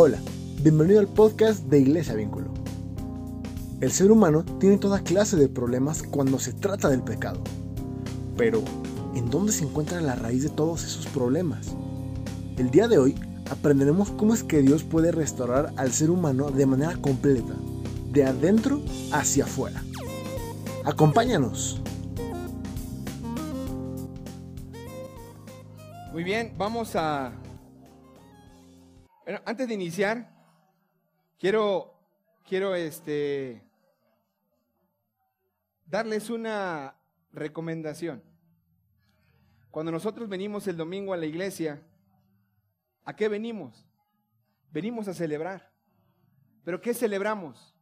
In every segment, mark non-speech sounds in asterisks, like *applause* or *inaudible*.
Hola, bienvenido al podcast de Iglesia Vínculo. El ser humano tiene toda clase de problemas cuando se trata del pecado. Pero, ¿en dónde se encuentra la raíz de todos esos problemas? El día de hoy aprenderemos cómo es que Dios puede restaurar al ser humano de manera completa, de adentro hacia afuera. Acompáñanos. Muy bien, vamos a... Bueno, antes de iniciar, quiero, quiero este, darles una recomendación. Cuando nosotros venimos el domingo a la iglesia, ¿a qué venimos? Venimos a celebrar. ¿Pero qué celebramos?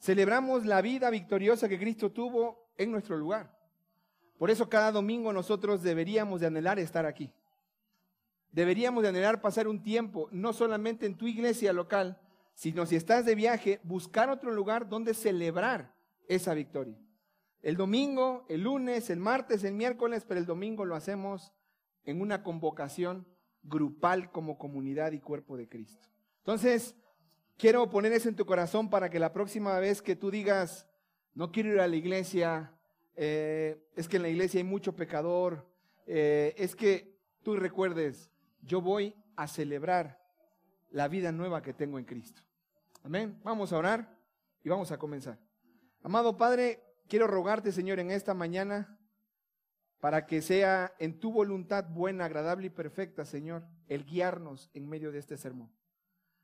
Celebramos la vida victoriosa que Cristo tuvo en nuestro lugar. Por eso cada domingo nosotros deberíamos de anhelar estar aquí. Deberíamos de anhelar pasar un tiempo, no solamente en tu iglesia local, sino si estás de viaje, buscar otro lugar donde celebrar esa victoria. El domingo, el lunes, el martes, el miércoles, pero el domingo lo hacemos en una convocación grupal como comunidad y cuerpo de Cristo. Entonces, quiero poner eso en tu corazón para que la próxima vez que tú digas, no quiero ir a la iglesia, eh, es que en la iglesia hay mucho pecador, eh, es que tú recuerdes, yo voy a celebrar la vida nueva que tengo en Cristo. Amén. Vamos a orar y vamos a comenzar. Amado Padre, quiero rogarte, Señor, en esta mañana, para que sea en tu voluntad buena, agradable y perfecta, Señor, el guiarnos en medio de este sermón.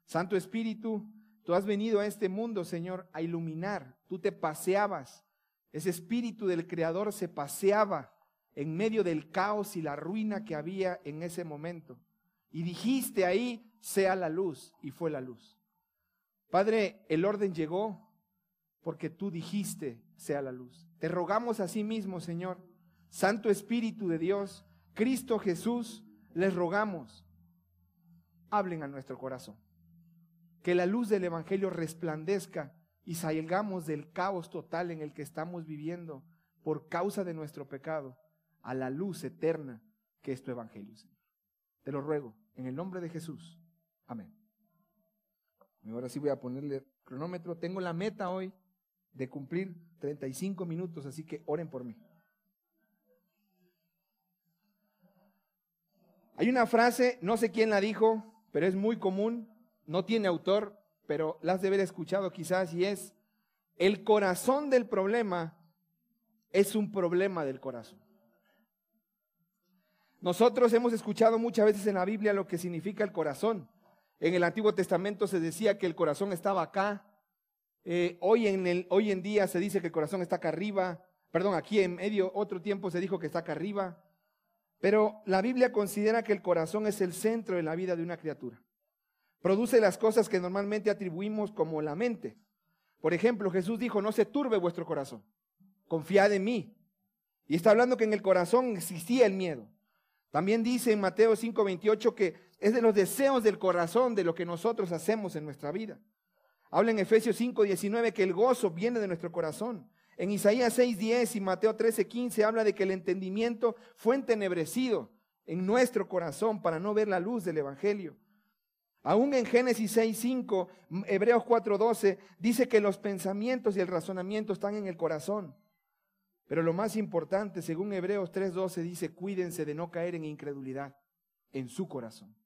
Santo Espíritu, tú has venido a este mundo, Señor, a iluminar. Tú te paseabas ese espíritu del Creador se paseaba en medio del caos y la ruina que había en ese momento. Y dijiste ahí, sea la luz, y fue la luz. Padre, el orden llegó porque tú dijiste, sea la luz. Te rogamos a sí mismo, Señor, Santo Espíritu de Dios, Cristo Jesús, les rogamos, hablen a nuestro corazón. Que la luz del Evangelio resplandezca y salgamos del caos total en el que estamos viviendo por causa de nuestro pecado a la luz eterna que es tu evangelio, Señor. Te lo ruego, en el nombre de Jesús. Amén. Ahora sí voy a ponerle cronómetro. Tengo la meta hoy de cumplir 35 minutos, así que oren por mí. Hay una frase, no sé quién la dijo, pero es muy común, no tiene autor, pero la has de haber escuchado quizás, y es, el corazón del problema es un problema del corazón. Nosotros hemos escuchado muchas veces en la Biblia lo que significa el corazón. En el Antiguo Testamento se decía que el corazón estaba acá. Eh, hoy, en el, hoy en día se dice que el corazón está acá arriba. Perdón, aquí en medio otro tiempo se dijo que está acá arriba. Pero la Biblia considera que el corazón es el centro de la vida de una criatura. Produce las cosas que normalmente atribuimos como la mente. Por ejemplo, Jesús dijo, no se turbe vuestro corazón, confiad en mí. Y está hablando que en el corazón existía el miedo. También dice en Mateo 5:28 que es de los deseos del corazón de lo que nosotros hacemos en nuestra vida. Habla en Efesios 5:19 que el gozo viene de nuestro corazón. En Isaías 6:10 y Mateo 13:15 habla de que el entendimiento fue entenebrecido en nuestro corazón para no ver la luz del Evangelio. Aún en Génesis 6.5, Hebreos 4.12, dice que los pensamientos y el razonamiento están en el corazón. Pero lo más importante, según Hebreos 3.12, dice, cuídense de no caer en incredulidad en su corazón.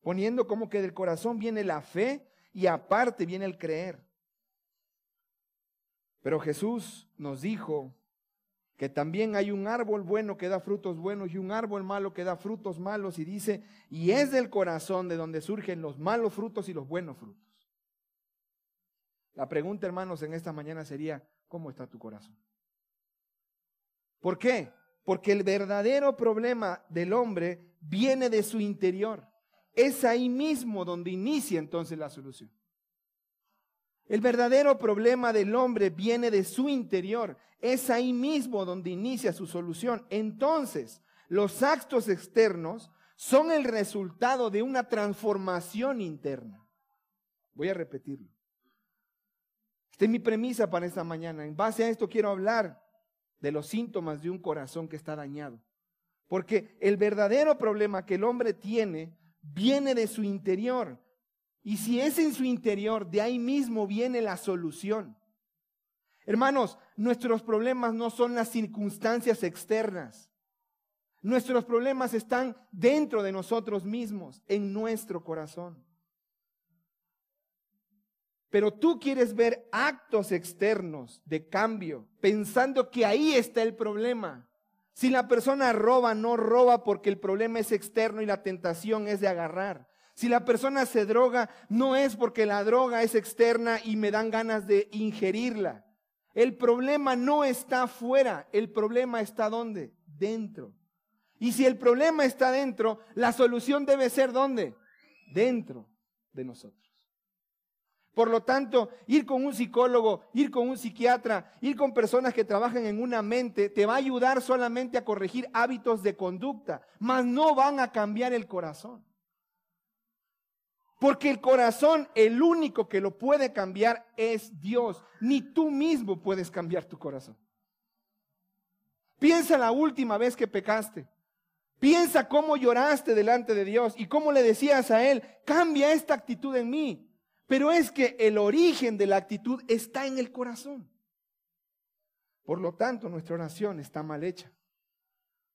Poniendo como que del corazón viene la fe y aparte viene el creer. Pero Jesús nos dijo que también hay un árbol bueno que da frutos buenos y un árbol malo que da frutos malos y dice, y es del corazón de donde surgen los malos frutos y los buenos frutos. La pregunta, hermanos, en esta mañana sería, ¿cómo está tu corazón? ¿Por qué? Porque el verdadero problema del hombre viene de su interior. Es ahí mismo donde inicia entonces la solución. El verdadero problema del hombre viene de su interior. Es ahí mismo donde inicia su solución. Entonces, los actos externos son el resultado de una transformación interna. Voy a repetirlo. Esta es mi premisa para esta mañana. En base a esto quiero hablar de los síntomas de un corazón que está dañado. Porque el verdadero problema que el hombre tiene viene de su interior. Y si es en su interior, de ahí mismo viene la solución. Hermanos, nuestros problemas no son las circunstancias externas. Nuestros problemas están dentro de nosotros mismos, en nuestro corazón. Pero tú quieres ver actos externos de cambio, pensando que ahí está el problema. Si la persona roba, no roba porque el problema es externo y la tentación es de agarrar. Si la persona se droga, no es porque la droga es externa y me dan ganas de ingerirla. El problema no está fuera, el problema está ¿dónde? Dentro. Y si el problema está dentro, la solución debe ser ¿dónde? Dentro de nosotros. Por lo tanto, ir con un psicólogo, ir con un psiquiatra, ir con personas que trabajan en una mente, te va a ayudar solamente a corregir hábitos de conducta, mas no van a cambiar el corazón. Porque el corazón, el único que lo puede cambiar es Dios. Ni tú mismo puedes cambiar tu corazón. Piensa la última vez que pecaste. Piensa cómo lloraste delante de Dios y cómo le decías a Él, cambia esta actitud en mí. Pero es que el origen de la actitud está en el corazón. Por lo tanto, nuestra oración está mal hecha.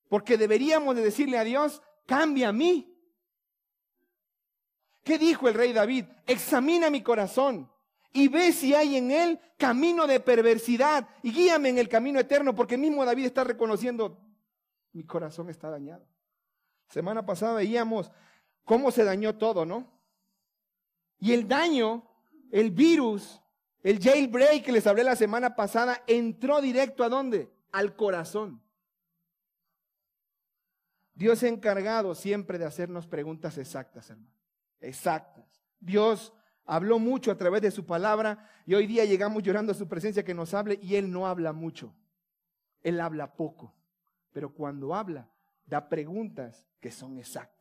Porque deberíamos de decirle a Dios, cambia a mí. ¿Qué dijo el rey David? Examina mi corazón y ve si hay en él camino de perversidad y guíame en el camino eterno, porque mismo David está reconociendo, mi corazón está dañado. Semana pasada veíamos cómo se dañó todo, ¿no? Y el daño, el virus, el jailbreak que les hablé la semana pasada, entró directo a dónde? Al corazón. Dios ha encargado siempre de hacernos preguntas exactas, hermano exactas. Dios habló mucho a través de su palabra y hoy día llegamos llorando a su presencia que nos hable y Él no habla mucho. Él habla poco, pero cuando habla da preguntas que son exactas.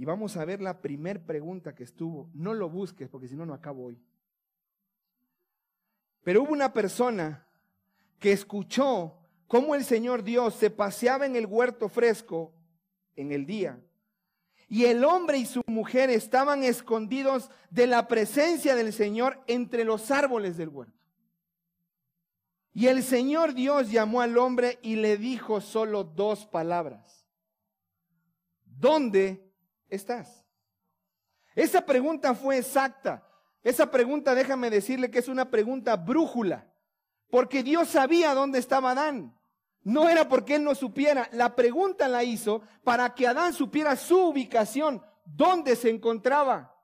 Y vamos a ver la primer pregunta que estuvo. No lo busques porque si no, no acabo hoy. Pero hubo una persona que escuchó cómo el Señor Dios se paseaba en el huerto fresco en el día y el hombre y su mujer estaban escondidos de la presencia del Señor entre los árboles del huerto. Y el Señor Dios llamó al hombre y le dijo solo dos palabras. ¿Dónde estás? Esa pregunta fue exacta. Esa pregunta, déjame decirle que es una pregunta brújula, porque Dios sabía dónde estaba Adán. No era porque él no supiera, la pregunta la hizo para que Adán supiera su ubicación, dónde se encontraba.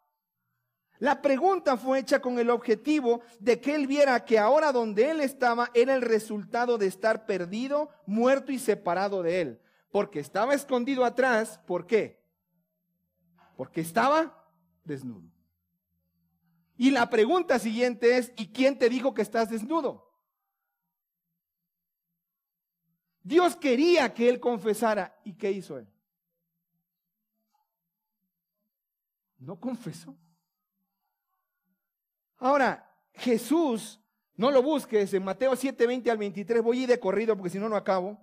La pregunta fue hecha con el objetivo de que él viera que ahora donde él estaba era el resultado de estar perdido, muerto y separado de él. Porque estaba escondido atrás, ¿por qué? Porque estaba desnudo. Y la pregunta siguiente es, ¿y quién te dijo que estás desnudo? Dios quería que él confesara. ¿Y qué hizo él? No confesó. Ahora, Jesús, no lo busques, en Mateo 7, 20 al 23, voy a ir de corrido porque si no, no acabo.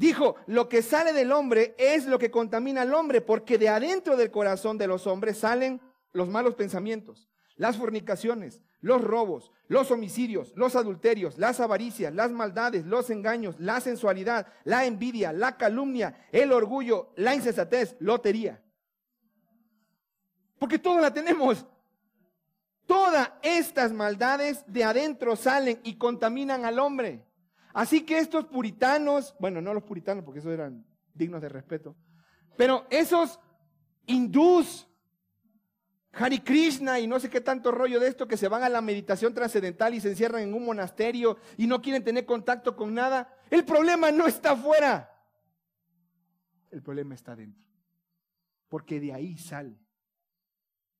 Dijo, lo que sale del hombre es lo que contamina al hombre, porque de adentro del corazón de los hombres salen los malos pensamientos, las fornicaciones, los robos, los homicidios, los adulterios, las avaricias, las maldades, los engaños, la sensualidad, la envidia, la calumnia, el orgullo, la insensatez, lotería. Porque todo la tenemos. Todas estas maldades de adentro salen y contaminan al hombre. Así que estos puritanos, bueno, no los puritanos porque esos eran dignos de respeto, pero esos hindús, Hari Krishna y no sé qué tanto rollo de esto que se van a la meditación trascendental y se encierran en un monasterio y no quieren tener contacto con nada. El problema no está afuera. El problema está dentro. Porque de ahí sale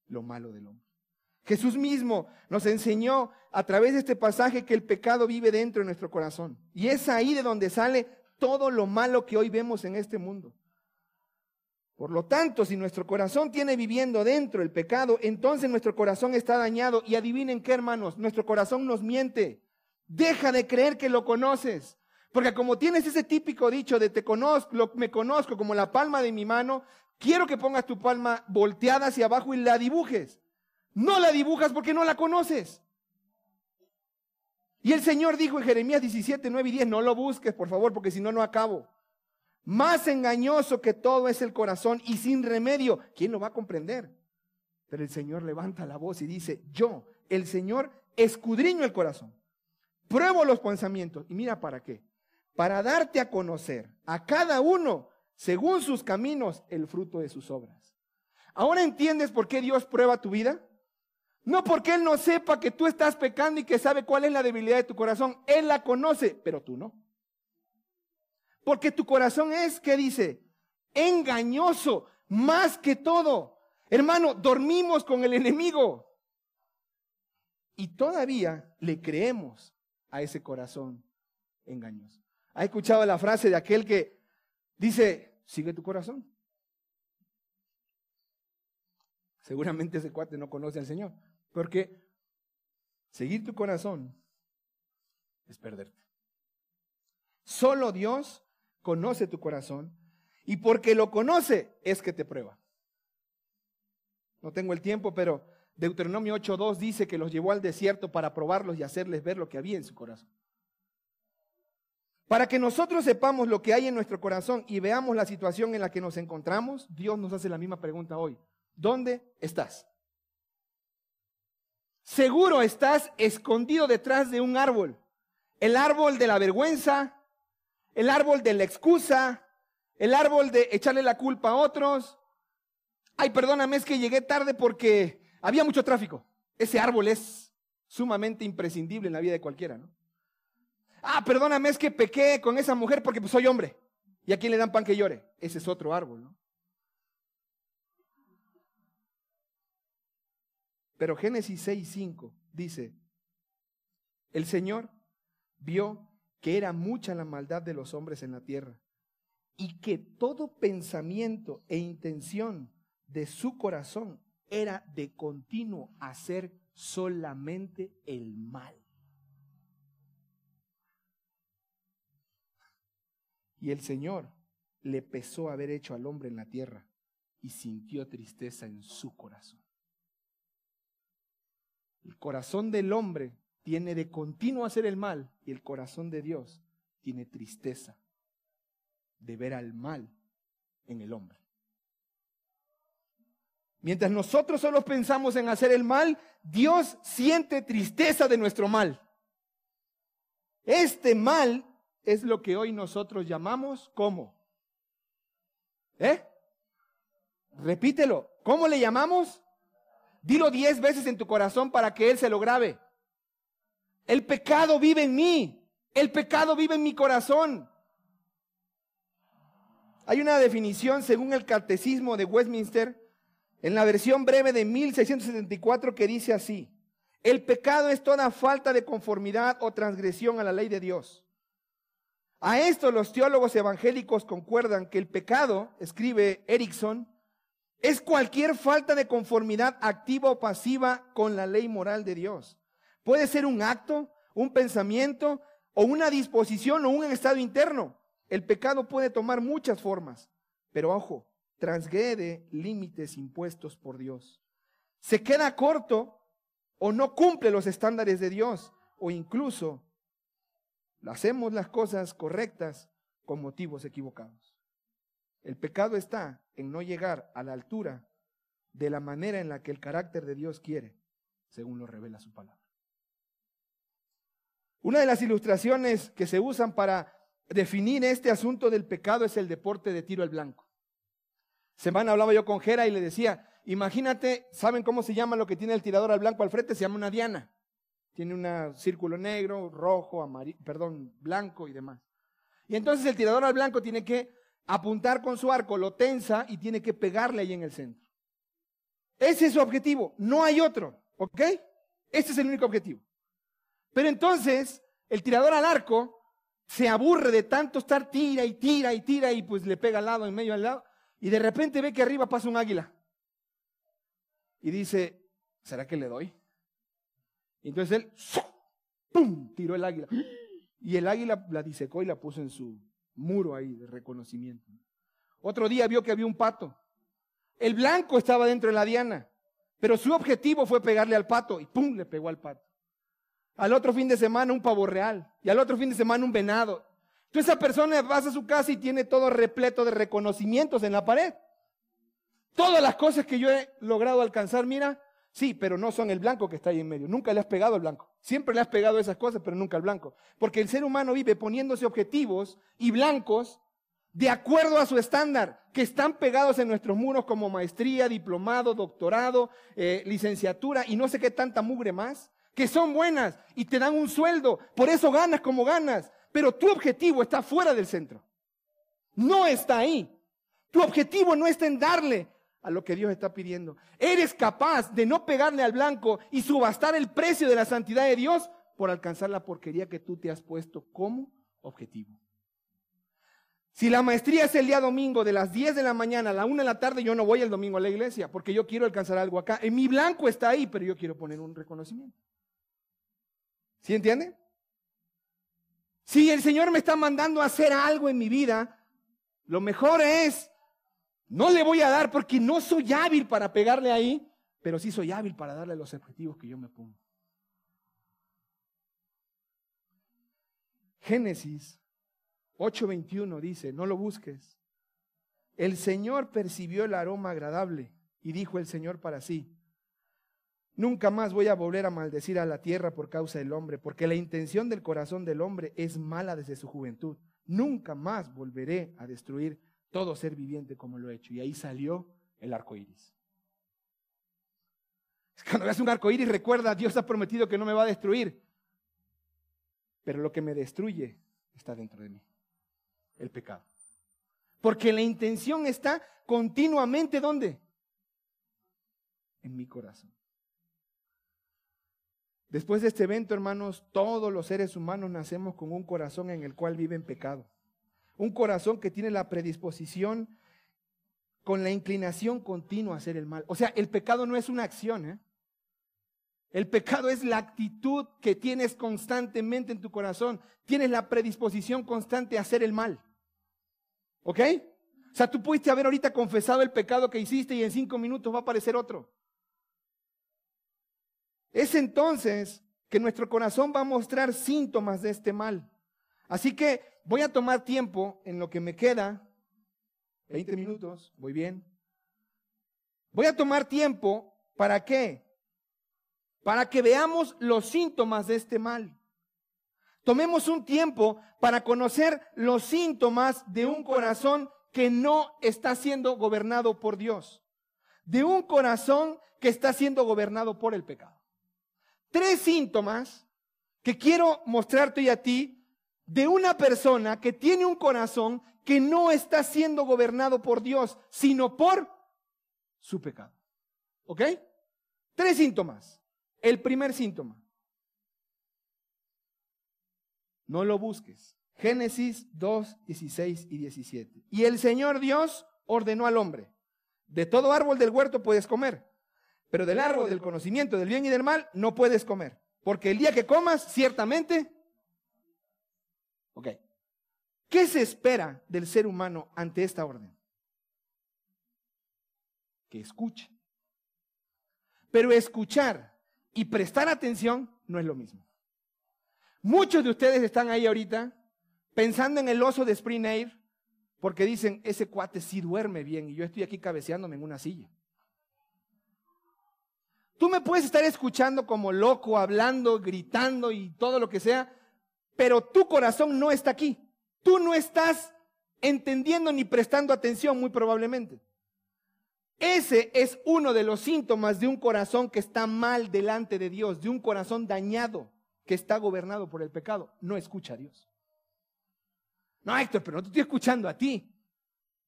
lo malo del hombre. Jesús mismo nos enseñó a través de este pasaje que el pecado vive dentro de nuestro corazón. Y es ahí de donde sale todo lo malo que hoy vemos en este mundo. Por lo tanto, si nuestro corazón tiene viviendo dentro el pecado, entonces nuestro corazón está dañado. Y adivinen qué, hermanos, nuestro corazón nos miente. Deja de creer que lo conoces. Porque como tienes ese típico dicho de te conozco, me conozco como la palma de mi mano, quiero que pongas tu palma volteada hacia abajo y la dibujes. No la dibujas porque no la conoces. Y el Señor dijo en Jeremías 17, 9 y 10, no lo busques, por favor, porque si no, no acabo. Más engañoso que todo es el corazón y sin remedio. ¿Quién lo va a comprender? Pero el Señor levanta la voz y dice, yo, el Señor, escudriño el corazón. Pruebo los pensamientos. Y mira para qué. Para darte a conocer a cada uno, según sus caminos, el fruto de sus obras. ¿Ahora entiendes por qué Dios prueba tu vida? No porque Él no sepa que tú estás pecando y que sabe cuál es la debilidad de tu corazón. Él la conoce, pero tú no. Porque tu corazón es, ¿qué dice? Engañoso, más que todo. Hermano, dormimos con el enemigo. Y todavía le creemos a ese corazón engañoso. ¿Ha escuchado la frase de aquel que dice, sigue tu corazón? Seguramente ese cuate no conoce al Señor. Porque seguir tu corazón es perderte. Solo Dios conoce tu corazón y porque lo conoce es que te prueba. No tengo el tiempo, pero Deuteronomio 8.2 dice que los llevó al desierto para probarlos y hacerles ver lo que había en su corazón. Para que nosotros sepamos lo que hay en nuestro corazón y veamos la situación en la que nos encontramos, Dios nos hace la misma pregunta hoy. ¿Dónde estás? Seguro estás escondido detrás de un árbol. El árbol de la vergüenza, el árbol de la excusa, el árbol de echarle la culpa a otros. Ay, perdóname, es que llegué tarde porque había mucho tráfico. Ese árbol es sumamente imprescindible en la vida de cualquiera, ¿no? Ah, perdóname, es que pequé con esa mujer porque pues, soy hombre. ¿Y a quién le dan pan que llore? Ese es otro árbol, ¿no? Pero Génesis 6:5 dice, el Señor vio que era mucha la maldad de los hombres en la tierra y que todo pensamiento e intención de su corazón era de continuo hacer solamente el mal. Y el Señor le pesó haber hecho al hombre en la tierra y sintió tristeza en su corazón. El corazón del hombre tiene de continuo hacer el mal y el corazón de Dios tiene tristeza de ver al mal en el hombre. Mientras nosotros solo pensamos en hacer el mal, Dios siente tristeza de nuestro mal. Este mal es lo que hoy nosotros llamamos ¿cómo? ¿Eh? Repítelo. ¿Cómo le llamamos? Dilo diez veces en tu corazón para que Él se lo grabe. El pecado vive en mí. El pecado vive en mi corazón. Hay una definición según el Catecismo de Westminster, en la versión breve de 1674, que dice así. El pecado es toda falta de conformidad o transgresión a la ley de Dios. A esto los teólogos evangélicos concuerdan que el pecado, escribe Erickson, es cualquier falta de conformidad activa o pasiva con la ley moral de Dios. Puede ser un acto, un pensamiento o una disposición o un estado interno. El pecado puede tomar muchas formas, pero ojo, transgrede límites impuestos por Dios. Se queda corto o no cumple los estándares de Dios o incluso hacemos las cosas correctas con motivos equivocados. El pecado está en no llegar a la altura de la manera en la que el carácter de Dios quiere, según lo revela su palabra. Una de las ilustraciones que se usan para definir este asunto del pecado es el deporte de tiro al blanco. Semana hablaba yo con Jera y le decía, imagínate, ¿saben cómo se llama lo que tiene el tirador al blanco al frente? Se llama una diana. Tiene un círculo negro, rojo, amarillo, perdón, blanco y demás. Y entonces el tirador al blanco tiene que apuntar con su arco, lo tensa y tiene que pegarle ahí en el centro. Ese es su objetivo, no hay otro, ¿ok? Este es el único objetivo. Pero entonces el tirador al arco se aburre de tanto estar tira y tira y tira y pues le pega al lado, en medio al lado, y de repente ve que arriba pasa un águila. Y dice, ¿será que le doy? Y entonces él, ¡pum!, tiró el águila. Y el águila la disecó y la puso en su muro ahí de reconocimiento. Otro día vio que había un pato. El blanco estaba dentro de la diana, pero su objetivo fue pegarle al pato y ¡pum! le pegó al pato. Al otro fin de semana un pavo real y al otro fin de semana un venado. Entonces esa persona va a su casa y tiene todo repleto de reconocimientos en la pared. Todas las cosas que yo he logrado alcanzar, mira, sí, pero no son el blanco que está ahí en medio. Nunca le has pegado al blanco. Siempre le has pegado esas cosas, pero nunca al blanco. Porque el ser humano vive poniéndose objetivos y blancos de acuerdo a su estándar, que están pegados en nuestros muros como maestría, diplomado, doctorado, eh, licenciatura y no sé qué tanta mugre más, que son buenas y te dan un sueldo, por eso ganas como ganas, pero tu objetivo está fuera del centro. No está ahí. Tu objetivo no está en darle a lo que Dios está pidiendo. Eres capaz de no pegarle al blanco y subastar el precio de la santidad de Dios por alcanzar la porquería que tú te has puesto como objetivo. Si la maestría es el día domingo de las 10 de la mañana a la 1 de la tarde, yo no voy el domingo a la iglesia porque yo quiero alcanzar algo acá. En mi blanco está ahí, pero yo quiero poner un reconocimiento. ¿Sí entiende? Si el Señor me está mandando a hacer algo en mi vida, lo mejor es, no le voy a dar porque no soy hábil para pegarle ahí, pero sí soy hábil para darle los objetivos que yo me pongo. Génesis 8:21 dice, no lo busques. El Señor percibió el aroma agradable y dijo el Señor para sí, nunca más voy a volver a maldecir a la tierra por causa del hombre, porque la intención del corazón del hombre es mala desde su juventud. Nunca más volveré a destruir todo ser viviente como lo he hecho. Y ahí salió el arco iris. Cuando veas un arco iris, recuerda, Dios ha prometido que no me va a destruir. Pero lo que me destruye está dentro de mí el pecado. Porque la intención está continuamente ¿dónde? En mi corazón. Después de este evento, hermanos, todos los seres humanos nacemos con un corazón en el cual vive en pecado. Un corazón que tiene la predisposición con la inclinación continua a hacer el mal. O sea, el pecado no es una acción, ¿eh? El pecado es la actitud que tienes constantemente en tu corazón. Tienes la predisposición constante a hacer el mal. ¿Ok? O sea, tú pudiste haber ahorita confesado el pecado que hiciste y en cinco minutos va a aparecer otro. Es entonces que nuestro corazón va a mostrar síntomas de este mal. Así que voy a tomar tiempo en lo que me queda. 20 minutos, muy bien. Voy a tomar tiempo para qué? Para que veamos los síntomas de este mal. Tomemos un tiempo para conocer los síntomas de un corazón que no está siendo gobernado por Dios. De un corazón que está siendo gobernado por el pecado. Tres síntomas que quiero mostrarte y a ti de una persona que tiene un corazón que no está siendo gobernado por Dios, sino por su pecado. ¿Ok? Tres síntomas. El primer síntoma. No lo busques. Génesis 2, 16 y 17. Y el Señor Dios ordenó al hombre, de todo árbol del huerto puedes comer, pero del árbol del conocimiento del bien y del mal no puedes comer, porque el día que comas, ciertamente... Ok. ¿Qué se espera del ser humano ante esta orden? Que escuche. Pero escuchar y prestar atención no es lo mismo. Muchos de ustedes están ahí ahorita pensando en el oso de Spring Air porque dicen, ese cuate sí duerme bien y yo estoy aquí cabeceándome en una silla. Tú me puedes estar escuchando como loco, hablando, gritando y todo lo que sea, pero tu corazón no está aquí. Tú no estás entendiendo ni prestando atención muy probablemente. Ese es uno de los síntomas de un corazón que está mal delante de Dios, de un corazón dañado que está gobernado por el pecado, no escucha a Dios. No, Héctor, pero no te estoy escuchando a ti.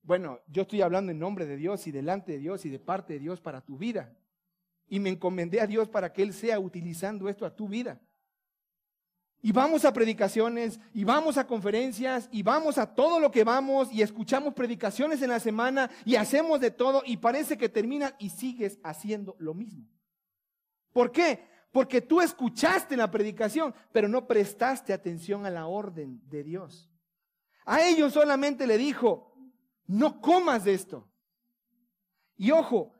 Bueno, yo estoy hablando en nombre de Dios y delante de Dios y de parte de Dios para tu vida. Y me encomendé a Dios para que Él sea utilizando esto a tu vida. Y vamos a predicaciones, y vamos a conferencias, y vamos a todo lo que vamos, y escuchamos predicaciones en la semana, y hacemos de todo, y parece que termina y sigues haciendo lo mismo. ¿Por qué? porque tú escuchaste la predicación, pero no prestaste atención a la orden de Dios. A ellos solamente le dijo, no comas de esto. Y ojo,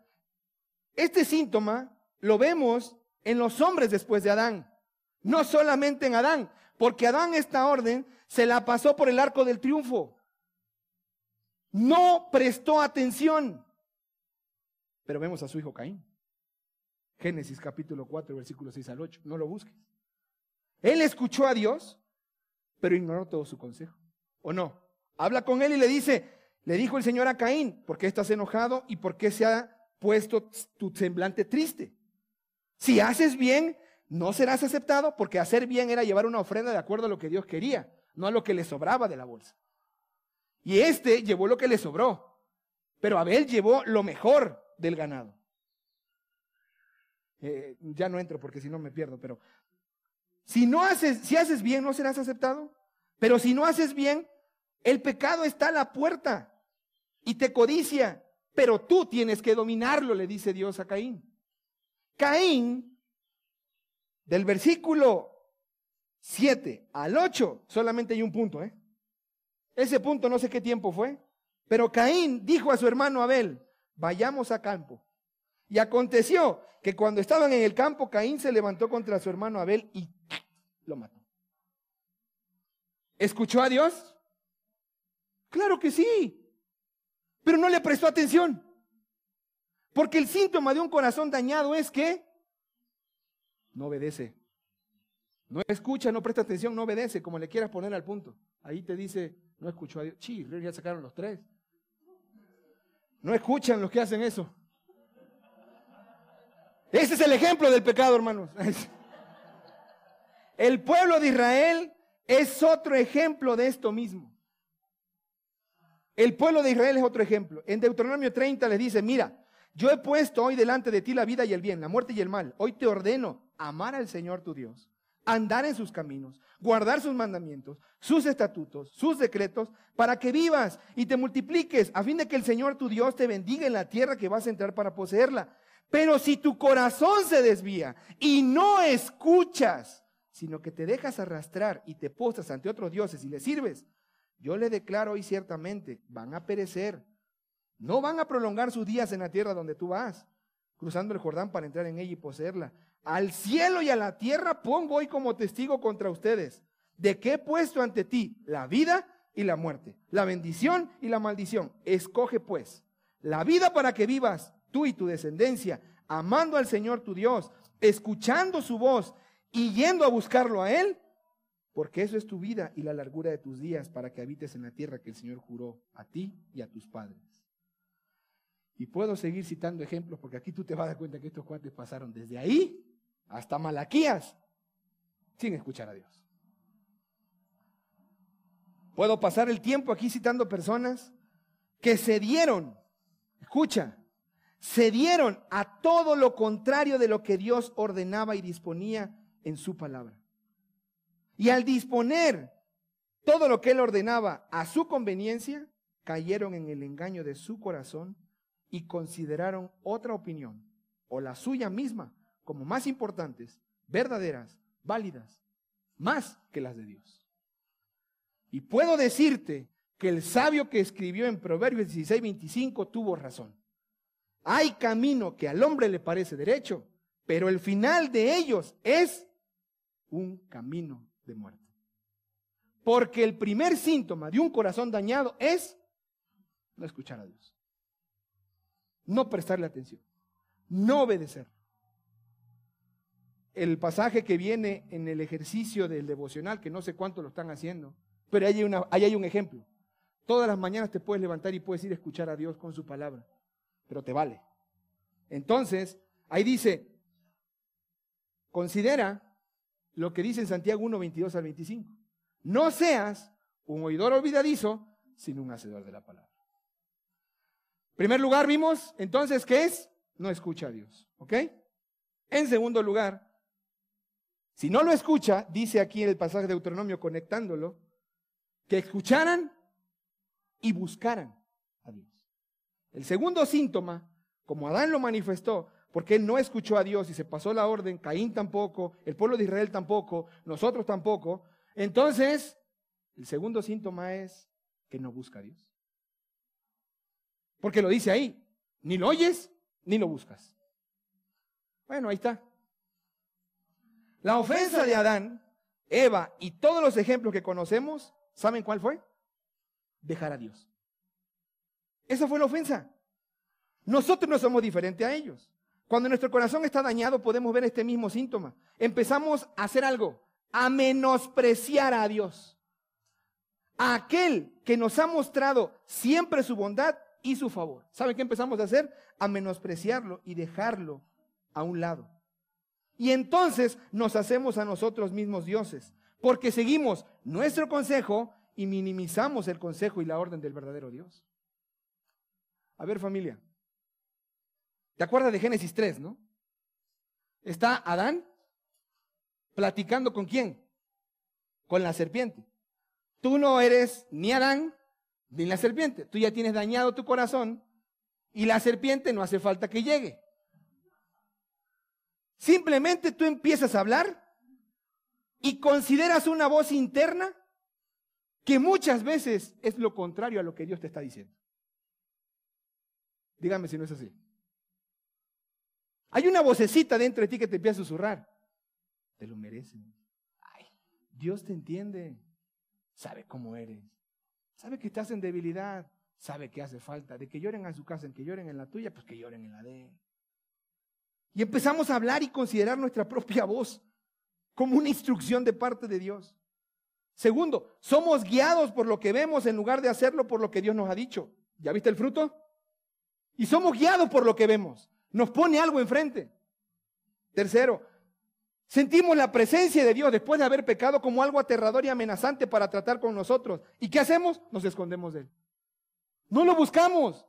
este síntoma lo vemos en los hombres después de Adán, no solamente en Adán, porque Adán esta orden se la pasó por el arco del triunfo. No prestó atención. Pero vemos a su hijo Caín. Génesis capítulo 4, versículo 6 al 8. No lo busques. Él escuchó a Dios, pero ignoró todo su consejo. ¿O no? Habla con él y le dice, le dijo el Señor a Caín, ¿por qué estás enojado y por qué se ha puesto tu semblante triste? Si haces bien, no serás aceptado, porque hacer bien era llevar una ofrenda de acuerdo a lo que Dios quería, no a lo que le sobraba de la bolsa. Y este llevó lo que le sobró, pero Abel llevó lo mejor del ganado. Eh, ya no entro porque si no me pierdo, pero si no haces, si haces bien, no serás aceptado. Pero si no haces bien, el pecado está a la puerta y te codicia, pero tú tienes que dominarlo, le dice Dios a Caín. Caín, del versículo 7 al 8, solamente hay un punto, ¿eh? Ese punto no sé qué tiempo fue, pero Caín dijo a su hermano Abel, vayamos a campo. Y aconteció que cuando estaban en el campo, Caín se levantó contra su hermano Abel y lo mató. ¿Escuchó a Dios? Claro que sí, pero no le prestó atención. Porque el síntoma de un corazón dañado es que no obedece. No escucha, no presta atención, no obedece, como le quieras poner al punto. Ahí te dice, no escuchó a Dios. Sí, ya sacaron los tres. No escuchan los que hacen eso. Ese es el ejemplo del pecado, hermanos. *laughs* El pueblo de Israel es otro ejemplo de esto mismo. El pueblo de Israel es otro ejemplo. En Deuteronomio 30 les dice, mira, yo he puesto hoy delante de ti la vida y el bien, la muerte y el mal. Hoy te ordeno amar al Señor tu Dios, andar en sus caminos, guardar sus mandamientos, sus estatutos, sus decretos, para que vivas y te multipliques, a fin de que el Señor tu Dios te bendiga en la tierra que vas a entrar para poseerla. Pero si tu corazón se desvía y no escuchas, sino que te dejas arrastrar y te postras ante otros dioses y les sirves, yo le declaro hoy ciertamente, van a perecer. No van a prolongar sus días en la tierra donde tú vas, cruzando el Jordán para entrar en ella y poseerla. Al cielo y a la tierra pongo hoy como testigo contra ustedes de que he puesto ante ti la vida y la muerte, la bendición y la maldición. Escoge pues la vida para que vivas tú y tu descendencia, amando al Señor tu Dios, escuchando su voz y yendo a buscarlo a Él, porque eso es tu vida y la largura de tus días para que habites en la tierra que el Señor juró a ti y a tus padres. Y puedo seguir citando ejemplos porque aquí tú te vas a dar cuenta que estos cuates pasaron desde ahí hasta Malaquías sin escuchar a Dios. Puedo pasar el tiempo aquí citando personas que se dieron, escucha, se dieron a todo lo contrario de lo que Dios ordenaba y disponía en su palabra. Y al disponer todo lo que él ordenaba a su conveniencia, cayeron en el engaño de su corazón y consideraron otra opinión o la suya misma como más importantes, verdaderas, válidas, más que las de Dios. Y puedo decirte que el sabio que escribió en Proverbios 16, 25 tuvo razón. Hay camino que al hombre le parece derecho, pero el final de ellos es un camino de muerte. Porque el primer síntoma de un corazón dañado es no escuchar a Dios. No prestarle atención. No obedecer. El pasaje que viene en el ejercicio del devocional, que no sé cuánto lo están haciendo, pero ahí hay, un ejemplo. Todas las mañanas te puedes levantar y puedes ir a escuchar a Dios con su palabra, pero te vale. Entonces, ahí dice, considera lo que dice en Santiago 1, 22 al 25. No seas un oidor olvidadizo, sino un hacedor de la palabra. En primer lugar, vimos entonces que es no escucha a Dios. ¿Ok? En segundo lugar, si no lo escucha, dice aquí en el pasaje de Deuteronomio conectándolo, que escucharan y buscaran a Dios. El segundo síntoma, como Adán lo manifestó, porque él no escuchó a Dios y se pasó la orden, Caín tampoco, el pueblo de Israel tampoco, nosotros tampoco, entonces el segundo síntoma es que no busca a Dios. Porque lo dice ahí, ni lo oyes ni lo buscas. Bueno, ahí está. La ofensa de Adán, Eva y todos los ejemplos que conocemos, ¿saben cuál fue? Dejar a Dios. Esa fue la ofensa. Nosotros no somos diferentes a ellos. Cuando nuestro corazón está dañado podemos ver este mismo síntoma. Empezamos a hacer algo, a menospreciar a Dios. A aquel que nos ha mostrado siempre su bondad y su favor. ¿Saben qué empezamos a hacer? A menospreciarlo y dejarlo a un lado. Y entonces nos hacemos a nosotros mismos dioses, porque seguimos nuestro consejo y minimizamos el consejo y la orden del verdadero Dios. A ver familia, ¿te acuerdas de Génesis 3, no? Está Adán platicando con quién? Con la serpiente. Tú no eres ni Adán ni la serpiente. Tú ya tienes dañado tu corazón y la serpiente no hace falta que llegue. Simplemente tú empiezas a hablar y consideras una voz interna que muchas veces es lo contrario a lo que Dios te está diciendo. Dígame si no es así. Hay una vocecita dentro de ti que te empieza a susurrar. Te lo merecen. Ay, Dios te entiende. Sabe cómo eres. Sabe que estás en debilidad. Sabe que hace falta. De que lloren en su casa, en que lloren en la tuya, pues que lloren en la de él. Y empezamos a hablar y considerar nuestra propia voz como una instrucción de parte de Dios. Segundo, somos guiados por lo que vemos en lugar de hacerlo por lo que Dios nos ha dicho. ¿Ya viste el fruto? Y somos guiados por lo que vemos. Nos pone algo enfrente. Tercero, sentimos la presencia de Dios después de haber pecado como algo aterrador y amenazante para tratar con nosotros. ¿Y qué hacemos? Nos escondemos de Él. No lo buscamos.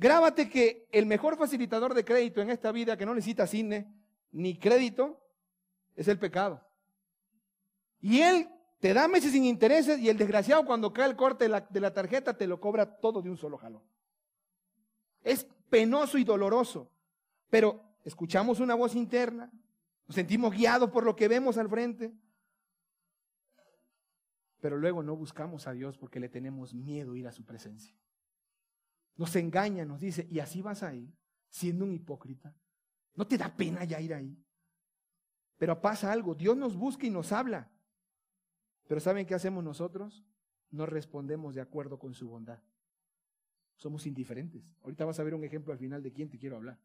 Grábate que el mejor facilitador de crédito en esta vida que no necesita cine ni crédito es el pecado. Y él te da meses sin intereses y el desgraciado cuando cae el corte de la, de la tarjeta te lo cobra todo de un solo jalón. Es penoso y doloroso, pero escuchamos una voz interna, nos sentimos guiados por lo que vemos al frente, pero luego no buscamos a Dios porque le tenemos miedo ir a su presencia. Nos engaña, nos dice, y así vas a ir, siendo un hipócrita. ¿No te da pena ya ir ahí? Pero pasa algo, Dios nos busca y nos habla. Pero ¿saben qué hacemos nosotros? No respondemos de acuerdo con su bondad. Somos indiferentes. Ahorita vas a ver un ejemplo al final de quién te quiero hablar.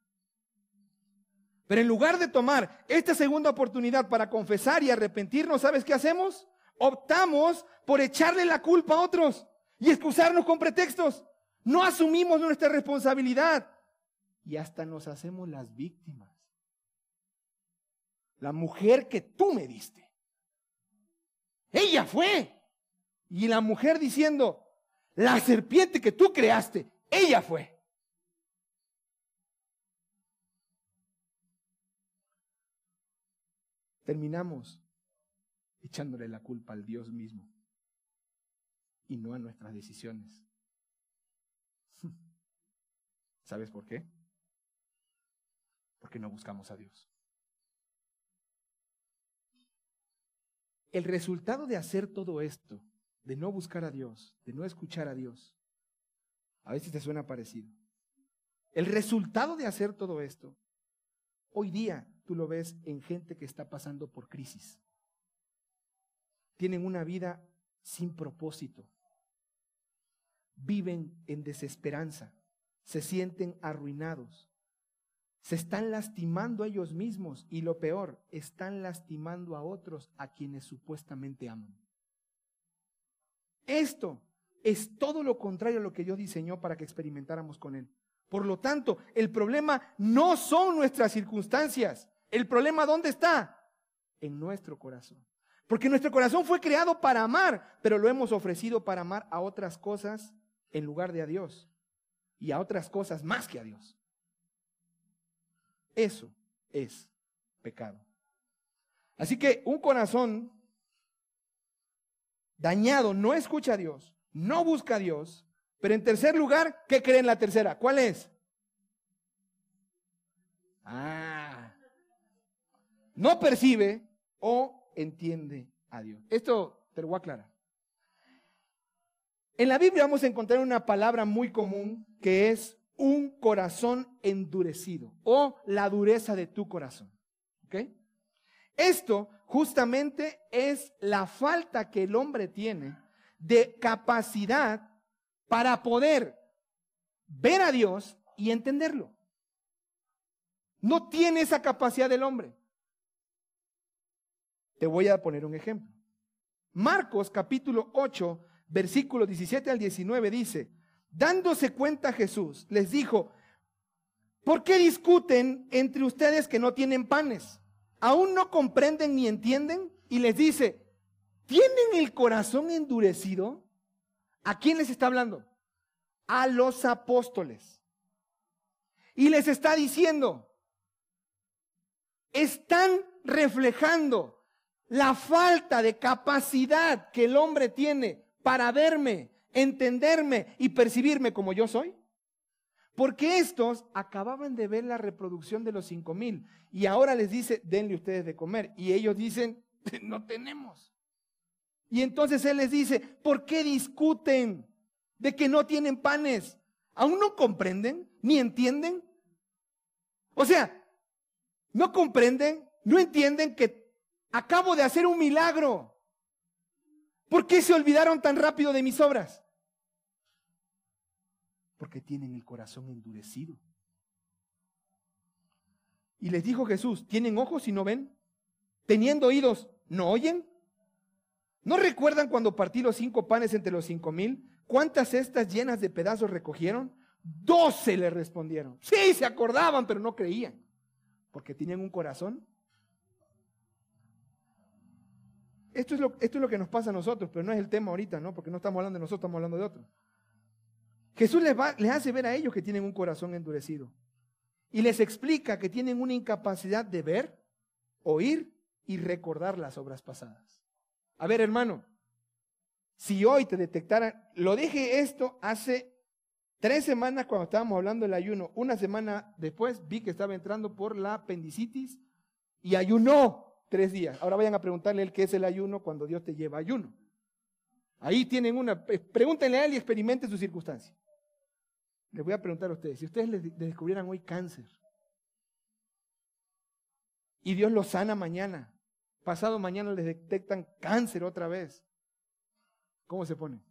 Pero en lugar de tomar esta segunda oportunidad para confesar y arrepentirnos, ¿sabes qué hacemos? Optamos por echarle la culpa a otros y excusarnos con pretextos. No asumimos nuestra responsabilidad y hasta nos hacemos las víctimas. La mujer que tú me diste. Ella fue. Y la mujer diciendo, la serpiente que tú creaste, ella fue. Terminamos echándole la culpa al Dios mismo y no a nuestras decisiones. ¿Sabes por qué? Porque no buscamos a Dios. El resultado de hacer todo esto, de no buscar a Dios, de no escuchar a Dios, a veces te suena parecido. El resultado de hacer todo esto, hoy día tú lo ves en gente que está pasando por crisis. Tienen una vida sin propósito. Viven en desesperanza se sienten arruinados, se están lastimando a ellos mismos y lo peor, están lastimando a otros a quienes supuestamente aman. Esto es todo lo contrario a lo que Dios diseñó para que experimentáramos con Él. Por lo tanto, el problema no son nuestras circunstancias. El problema ¿dónde está? En nuestro corazón. Porque nuestro corazón fue creado para amar, pero lo hemos ofrecido para amar a otras cosas en lugar de a Dios y a otras cosas más que a Dios. Eso es pecado. Así que un corazón dañado no escucha a Dios, no busca a Dios, pero en tercer lugar, ¿qué cree en la tercera? ¿Cuál es? Ah. No percibe o entiende a Dios. Esto te lo voy a aclarar. En la Biblia vamos a encontrar una palabra muy común que es un corazón endurecido o la dureza de tu corazón. Esto justamente es la falta que el hombre tiene de capacidad para poder ver a Dios y entenderlo. No tiene esa capacidad del hombre. Te voy a poner un ejemplo. Marcos capítulo 8, versículo 17 al 19 dice, dándose cuenta Jesús, les dijo, ¿por qué discuten entre ustedes que no tienen panes? ¿Aún no comprenden ni entienden? Y les dice, ¿tienen el corazón endurecido? ¿A quién les está hablando? A los apóstoles. Y les está diciendo, están reflejando la falta de capacidad que el hombre tiene para verme, entenderme y percibirme como yo soy. Porque estos acababan de ver la reproducción de los cinco mil y ahora les dice, denle ustedes de comer. Y ellos dicen, *laughs* no tenemos. Y entonces él les dice, ¿por qué discuten de que no tienen panes? ¿Aún no comprenden ni entienden? O sea, no comprenden, no entienden que acabo de hacer un milagro. ¿Por qué se olvidaron tan rápido de mis obras? Porque tienen el corazón endurecido. Y les dijo Jesús, ¿tienen ojos y no ven? ¿Teniendo oídos, no oyen? ¿No recuerdan cuando partí los cinco panes entre los cinco mil? ¿Cuántas cestas llenas de pedazos recogieron? Doce le respondieron. Sí, se acordaban, pero no creían. Porque tenían un corazón Esto es, lo, esto es lo que nos pasa a nosotros, pero no es el tema ahorita, ¿no? Porque no estamos hablando de nosotros, estamos hablando de otros. Jesús les, va, les hace ver a ellos que tienen un corazón endurecido. Y les explica que tienen una incapacidad de ver, oír y recordar las obras pasadas. A ver, hermano, si hoy te detectaran, lo dije esto hace tres semanas cuando estábamos hablando del ayuno. Una semana después vi que estaba entrando por la apendicitis y ayunó tres días. Ahora vayan a preguntarle él qué es el ayuno cuando Dios te lleva ayuno. Ahí tienen una, pregúntenle a él y experimenten su circunstancia. Les voy a preguntar a ustedes, si ustedes les descubrieran hoy cáncer y Dios los sana mañana, pasado mañana les detectan cáncer otra vez, ¿cómo se pone?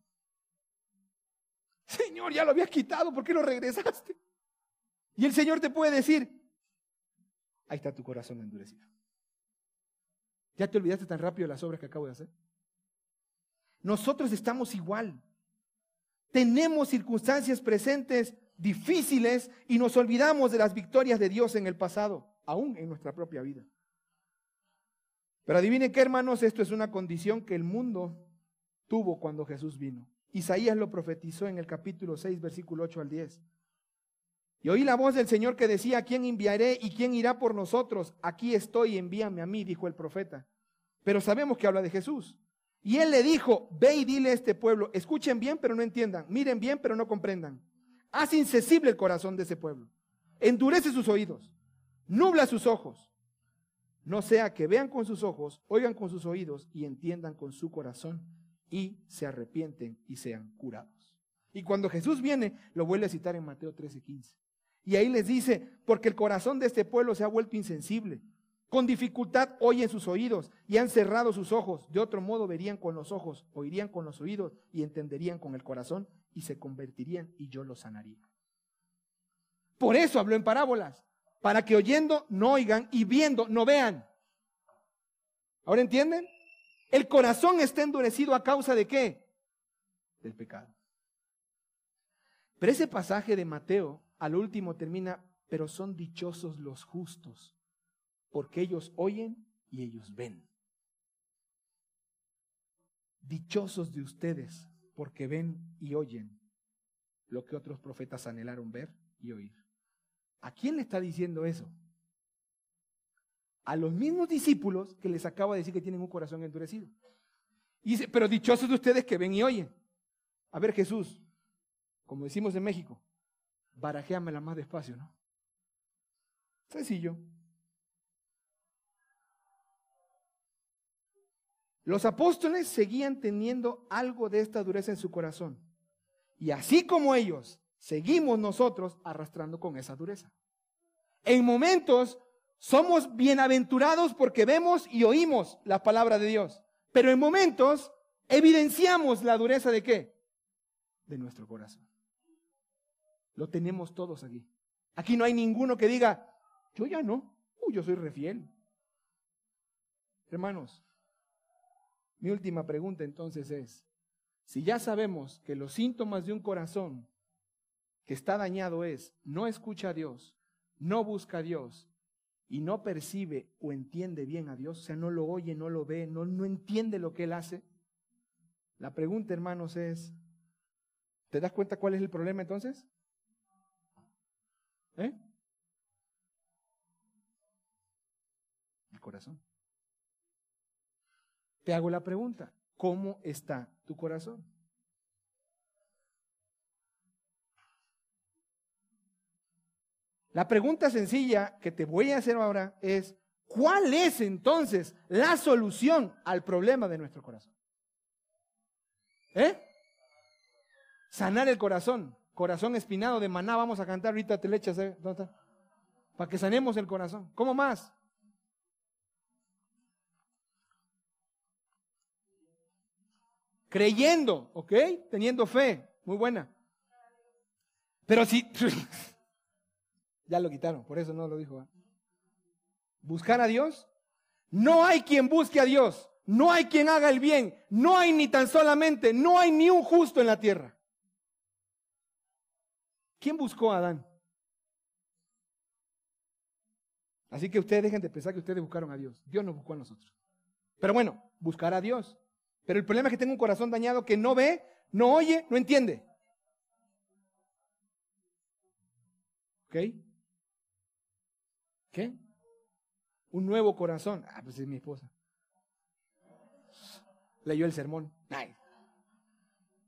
Señor, ya lo habías quitado, ¿por qué lo regresaste? Y el Señor te puede decir, ahí está tu corazón endurecido. ¿Ya te olvidaste tan rápido de las obras que acabo de hacer? Nosotros estamos igual. Tenemos circunstancias presentes difíciles y nos olvidamos de las victorias de Dios en el pasado, aún en nuestra propia vida. Pero adivinen qué, hermanos, esto es una condición que el mundo tuvo cuando Jesús vino. Isaías lo profetizó en el capítulo 6, versículo 8 al 10. Y oí la voz del Señor que decía, ¿a quién enviaré y quién irá por nosotros? Aquí estoy, envíame a mí, dijo el profeta. Pero sabemos que habla de Jesús. Y él le dijo, ve y dile a este pueblo, escuchen bien pero no entiendan, miren bien pero no comprendan. Haz insensible el corazón de ese pueblo. Endurece sus oídos, nubla sus ojos. No sea que vean con sus ojos, oigan con sus oídos y entiendan con su corazón y se arrepienten y sean curados. Y cuando Jesús viene, lo vuelve a citar en Mateo 13:15. Y ahí les dice, porque el corazón de este pueblo se ha vuelto insensible. Con dificultad oyen sus oídos y han cerrado sus ojos. De otro modo verían con los ojos, oirían con los oídos y entenderían con el corazón y se convertirían y yo los sanaría. Por eso habló en parábolas, para que oyendo no oigan y viendo no vean. ¿Ahora entienden? El corazón está endurecido a causa de qué? Del pecado. Pero ese pasaje de Mateo al último termina, pero son dichosos los justos, porque ellos oyen y ellos ven. Dichosos de ustedes, porque ven y oyen lo que otros profetas anhelaron ver y oír. ¿A quién le está diciendo eso? A los mismos discípulos que les acaba de decir que tienen un corazón endurecido. Y dice, pero dichosos de ustedes que ven y oyen. A ver, Jesús, como decimos en México, barajéamela más despacio, ¿no? Sencillo. Los apóstoles seguían teniendo algo de esta dureza en su corazón. Y así como ellos, seguimos nosotros arrastrando con esa dureza. En momentos somos bienaventurados porque vemos y oímos la palabra de Dios. Pero en momentos evidenciamos la dureza de qué? De nuestro corazón. Lo tenemos todos aquí. Aquí no hay ninguno que diga, yo ya no, yo soy refiel. Hermanos, mi última pregunta entonces es, si ya sabemos que los síntomas de un corazón que está dañado es no escucha a Dios, no busca a Dios y no percibe o entiende bien a Dios, o sea, no lo oye, no lo ve, no, no entiende lo que Él hace, la pregunta, hermanos, es, ¿te das cuenta cuál es el problema entonces? ¿Eh? El corazón. Te hago la pregunta, ¿cómo está tu corazón? La pregunta sencilla que te voy a hacer ahora es, ¿cuál es entonces la solución al problema de nuestro corazón? ¿Eh? Sanar el corazón. Corazón espinado de maná, vamos a cantar ahorita te le echas, ¿eh? ¿Dónde está? Para que sanemos el corazón. ¿Cómo más? Creyendo, ¿ok? Teniendo fe. Muy buena. Pero si... *laughs* ya lo quitaron, por eso no lo dijo. ¿eh? Buscar a Dios. No hay quien busque a Dios. No hay quien haga el bien. No hay ni tan solamente, no hay ni un justo en la tierra. ¿Quién buscó a Adán? Así que ustedes dejen de pensar que ustedes buscaron a Dios. Dios nos buscó a nosotros. Pero bueno, buscar a Dios. Pero el problema es que tengo un corazón dañado que no ve, no oye, no entiende. ¿Ok? ¿Qué? Un nuevo corazón. Ah, pues es mi esposa. Leyó el sermón.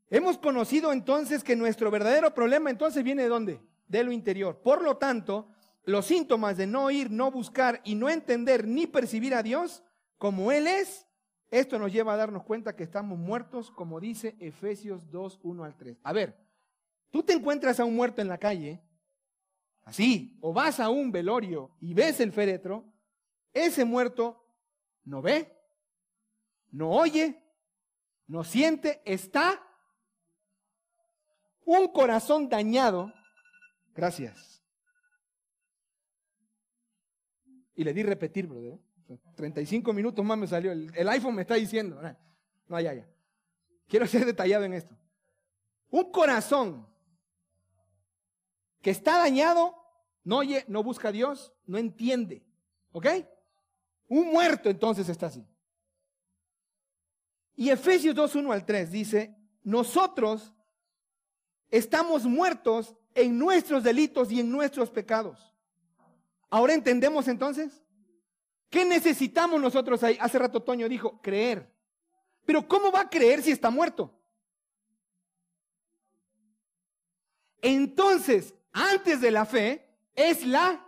Hemos conocido entonces que nuestro verdadero problema entonces viene de dónde? De lo interior. Por lo tanto, los síntomas de no oír, no buscar y no entender ni percibir a Dios como Él es, esto nos lleva a darnos cuenta que estamos muertos, como dice Efesios 2, 1 al 3. A ver, tú te encuentras a un muerto en la calle, así, o vas a un velorio y ves el féretro, ese muerto no ve, no oye, no siente, está un corazón dañado. Gracias. Y le di repetir, brother. 35 minutos más me salió. El, iPhone me está diciendo. No, ya, ya. Quiero ser detallado en esto. Un corazón que está dañado, no oye, no busca a Dios, no entiende. ¿Ok? Un muerto entonces está así. Y Efesios 2, 1 al 3 dice, nosotros estamos muertos en nuestros delitos y en nuestros pecados. ¿Ahora entendemos entonces? ¿Qué necesitamos nosotros ahí? Hace rato Toño dijo, creer. Pero ¿cómo va a creer si está muerto? Entonces, antes de la fe, es la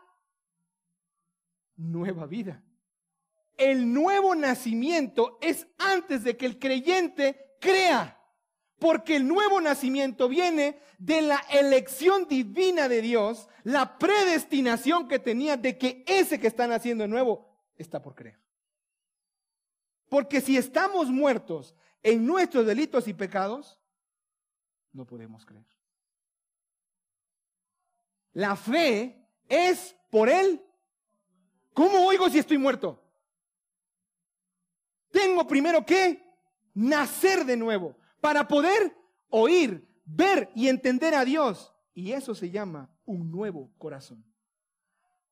nueva vida. El nuevo nacimiento es antes de que el creyente crea. Porque el nuevo nacimiento viene de la elección divina de Dios, la predestinación que tenía de que ese que está naciendo nuevo está por creer. Porque si estamos muertos en nuestros delitos y pecados, no podemos creer. La fe es por Él. ¿Cómo oigo si estoy muerto? Tengo primero que nacer de nuevo para poder oír, ver y entender a Dios. Y eso se llama un nuevo corazón.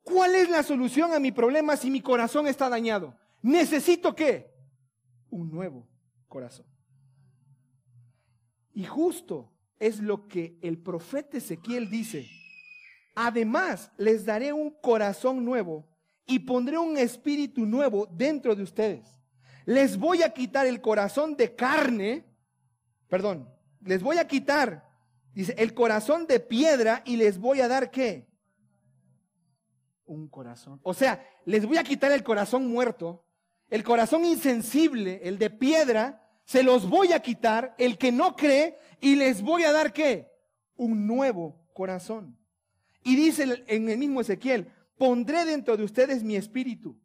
¿Cuál es la solución a mi problema si mi corazón está dañado? Necesito qué? Un nuevo corazón. Y justo es lo que el profeta Ezequiel dice. Además, les daré un corazón nuevo y pondré un espíritu nuevo dentro de ustedes. Les voy a quitar el corazón de carne, perdón, les voy a quitar, dice, el corazón de piedra y les voy a dar qué? un corazón. O sea, les voy a quitar el corazón muerto, el corazón insensible, el de piedra, se los voy a quitar, el que no cree, y les voy a dar qué? Un nuevo corazón. Y dice en el mismo Ezequiel, pondré dentro de ustedes mi espíritu.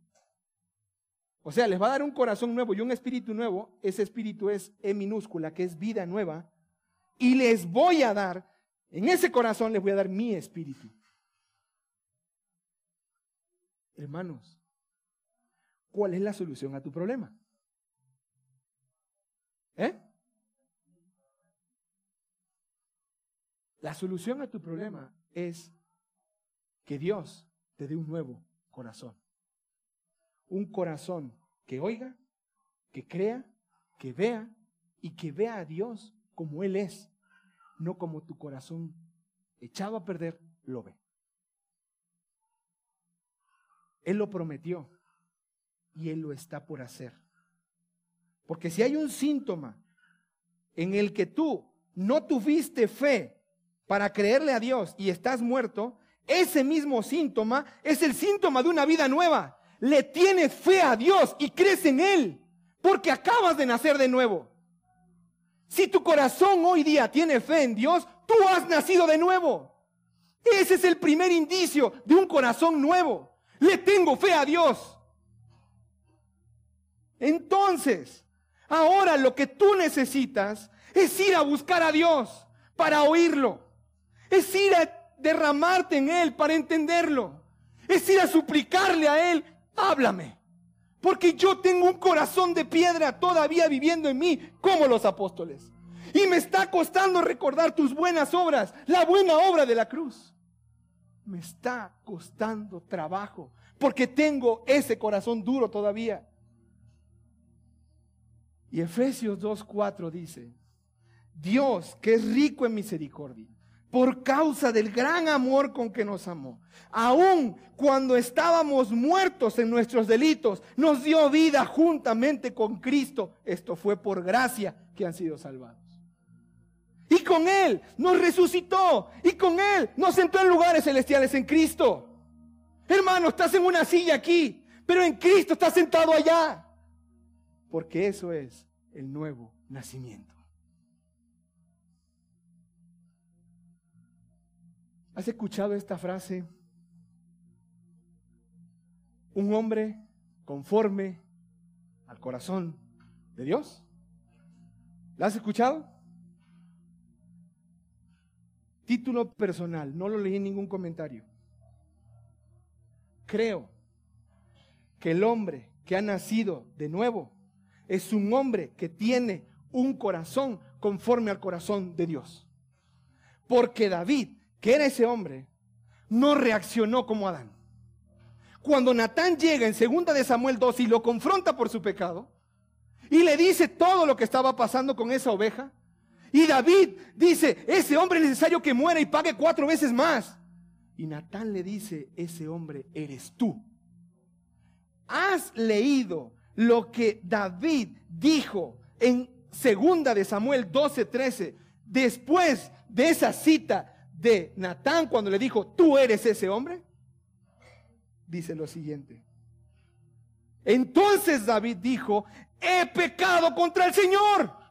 O sea, les va a dar un corazón nuevo y un espíritu nuevo. Ese espíritu es E minúscula, que es vida nueva. Y les voy a dar, en ese corazón les voy a dar mi espíritu. Hermanos, ¿cuál es la solución a tu problema? ¿Eh? La solución a tu problema es que Dios te dé un nuevo corazón. Un corazón que oiga, que crea, que vea y que vea a Dios como Él es, no como tu corazón echado a perder lo ve. Él lo prometió y Él lo está por hacer. Porque si hay un síntoma en el que tú no tuviste fe para creerle a Dios y estás muerto, ese mismo síntoma es el síntoma de una vida nueva. Le tienes fe a Dios y crees en Él porque acabas de nacer de nuevo. Si tu corazón hoy día tiene fe en Dios, tú has nacido de nuevo. Ese es el primer indicio de un corazón nuevo. Le tengo fe a Dios. Entonces, ahora lo que tú necesitas es ir a buscar a Dios para oírlo. Es ir a derramarte en Él para entenderlo. Es ir a suplicarle a Él, háblame. Porque yo tengo un corazón de piedra todavía viviendo en mí, como los apóstoles. Y me está costando recordar tus buenas obras, la buena obra de la cruz me está costando trabajo porque tengo ese corazón duro todavía. Y Efesios 2.4 dice, Dios que es rico en misericordia, por causa del gran amor con que nos amó, aun cuando estábamos muertos en nuestros delitos, nos dio vida juntamente con Cristo. Esto fue por gracia que han sido salvados. Y con Él nos resucitó. Y con Él nos sentó en lugares celestiales en Cristo. Hermano, estás en una silla aquí, pero en Cristo estás sentado allá. Porque eso es el nuevo nacimiento. ¿Has escuchado esta frase? Un hombre conforme al corazón de Dios. ¿La has escuchado? Título personal, no lo leí en ningún comentario. Creo que el hombre que ha nacido de nuevo es un hombre que tiene un corazón conforme al corazón de Dios. Porque David, que era ese hombre, no reaccionó como Adán. Cuando Natán llega en segunda de Samuel 2 y lo confronta por su pecado y le dice todo lo que estaba pasando con esa oveja, y David dice, ese hombre es necesario que muera y pague cuatro veces más. Y Natán le dice, ese hombre eres tú. ¿Has leído lo que David dijo en segunda de Samuel 12, 13, después de esa cita de Natán cuando le dijo, tú eres ese hombre? Dice lo siguiente. Entonces David dijo, he pecado contra el Señor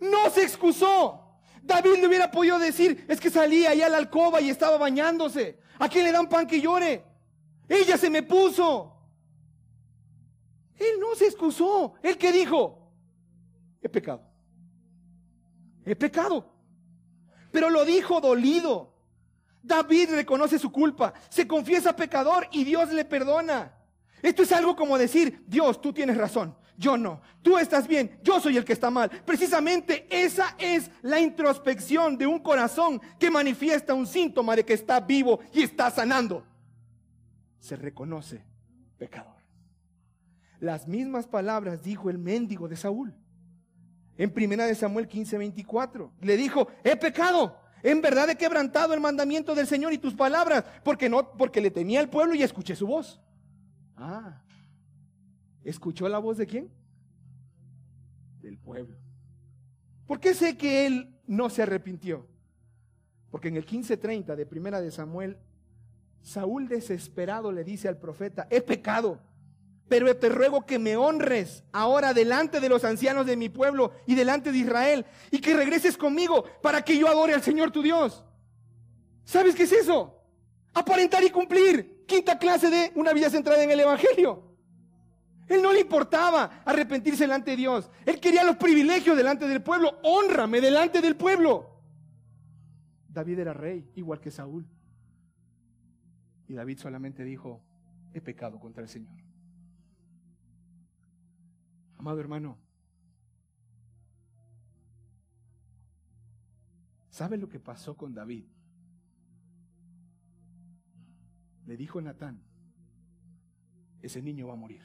no se excusó. David le hubiera podido decir, es que salía allá a la alcoba y estaba bañándose. ¿A quién le dan pan que llore? Ella se me puso. Él no se excusó. Él que dijo, he pecado. He pecado. Pero lo dijo dolido. David reconoce su culpa, se confiesa pecador y Dios le perdona. Esto es algo como decir, Dios, tú tienes razón, yo no. Tú estás bien, yo soy el que está mal. Precisamente esa es la introspección de un corazón que manifiesta un síntoma de que está vivo y está sanando. Se reconoce pecador. Las mismas palabras dijo el mendigo de Saúl. En primera de Samuel 15, 24. Le dijo, he pecado. En verdad he quebrantado el mandamiento del Señor y tus palabras, porque no, porque le temía al pueblo y escuché su voz. Ah, ¿Escuchó la voz de quién? Del pueblo. ¿Por qué sé que él no se arrepintió? Porque en el 15:30 de Primera de Samuel Saúl desesperado le dice al profeta, he pecado, pero te ruego que me honres ahora delante de los ancianos de mi pueblo y delante de Israel y que regreses conmigo para que yo adore al Señor tu Dios. ¿Sabes qué es eso? Aparentar y cumplir. Quinta clase de una vida centrada en el Evangelio. Él no le importaba arrepentirse delante de Dios. Él quería los privilegios delante del pueblo. Honrame delante del pueblo. David era rey, igual que Saúl. Y David solamente dijo, he pecado contra el Señor. Amado hermano, ¿sabe lo que pasó con David? Le dijo Natán, ese niño va a morir.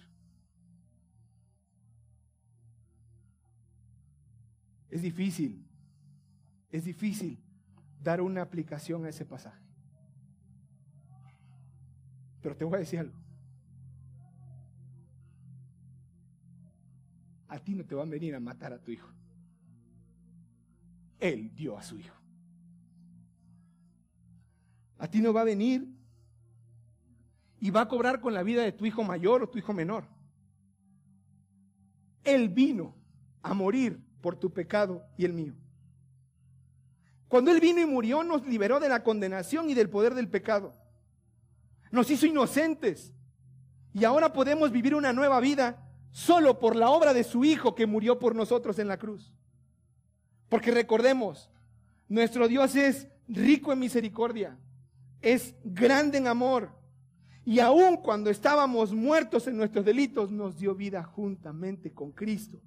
Es difícil, es difícil dar una aplicación a ese pasaje. Pero te voy a decir algo. A ti no te van a venir a matar a tu hijo. Él dio a su hijo. A ti no va a venir y va a cobrar con la vida de tu hijo mayor o tu hijo menor. Él vino a morir por tu pecado y el mío. Cuando Él vino y murió, nos liberó de la condenación y del poder del pecado. Nos hizo inocentes. Y ahora podemos vivir una nueva vida solo por la obra de su Hijo que murió por nosotros en la cruz. Porque recordemos, nuestro Dios es rico en misericordia, es grande en amor. Y aun cuando estábamos muertos en nuestros delitos, nos dio vida juntamente con Cristo.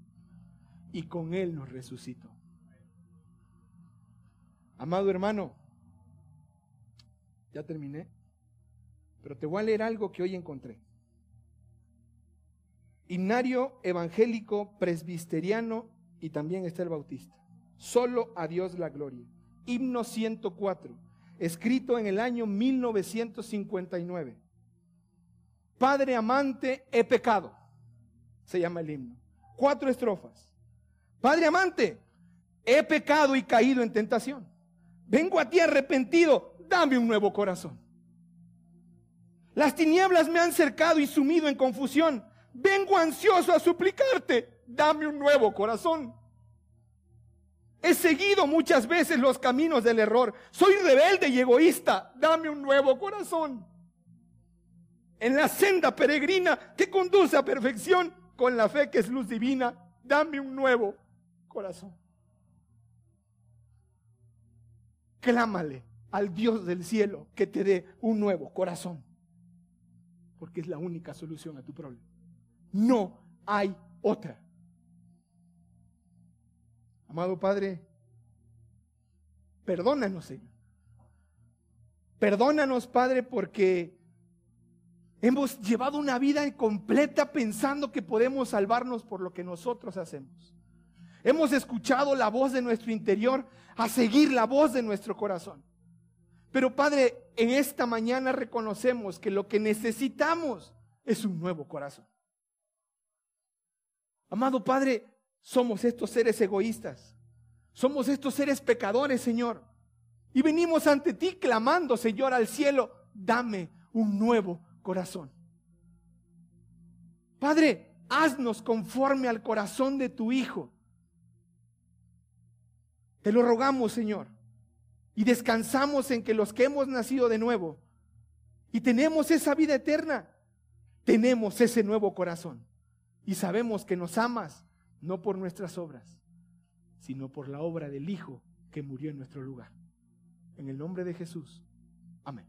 Y con Él nos resucitó. Amado hermano, ya terminé, pero te voy a leer algo que hoy encontré. Himnario evangélico presbiteriano y también está el bautista. Solo a Dios la gloria. Himno 104, escrito en el año 1959. Padre amante, he pecado. Se llama el himno. Cuatro estrofas. Padre amante, he pecado y caído en tentación. Vengo a ti arrepentido, dame un nuevo corazón. Las tinieblas me han cercado y sumido en confusión. Vengo ansioso a suplicarte, dame un nuevo corazón. He seguido muchas veces los caminos del error. Soy rebelde y egoísta, dame un nuevo corazón. En la senda peregrina que conduce a perfección, con la fe que es luz divina, dame un nuevo corazón. Clámale al Dios del cielo que te dé un nuevo corazón. Porque es la única solución a tu problema. No hay otra. Amado Padre, perdónanos, Señor. Perdónanos, Padre, porque hemos llevado una vida incompleta pensando que podemos salvarnos por lo que nosotros hacemos. Hemos escuchado la voz de nuestro interior a seguir la voz de nuestro corazón. Pero Padre, en esta mañana reconocemos que lo que necesitamos es un nuevo corazón. Amado Padre, somos estos seres egoístas. Somos estos seres pecadores, Señor. Y venimos ante ti clamando, Señor, al cielo, dame un nuevo corazón. Padre, haznos conforme al corazón de tu Hijo te lo rogamos, Señor. Y descansamos en que los que hemos nacido de nuevo y tenemos esa vida eterna, tenemos ese nuevo corazón. Y sabemos que nos amas no por nuestras obras, sino por la obra del Hijo que murió en nuestro lugar. En el nombre de Jesús. Amén.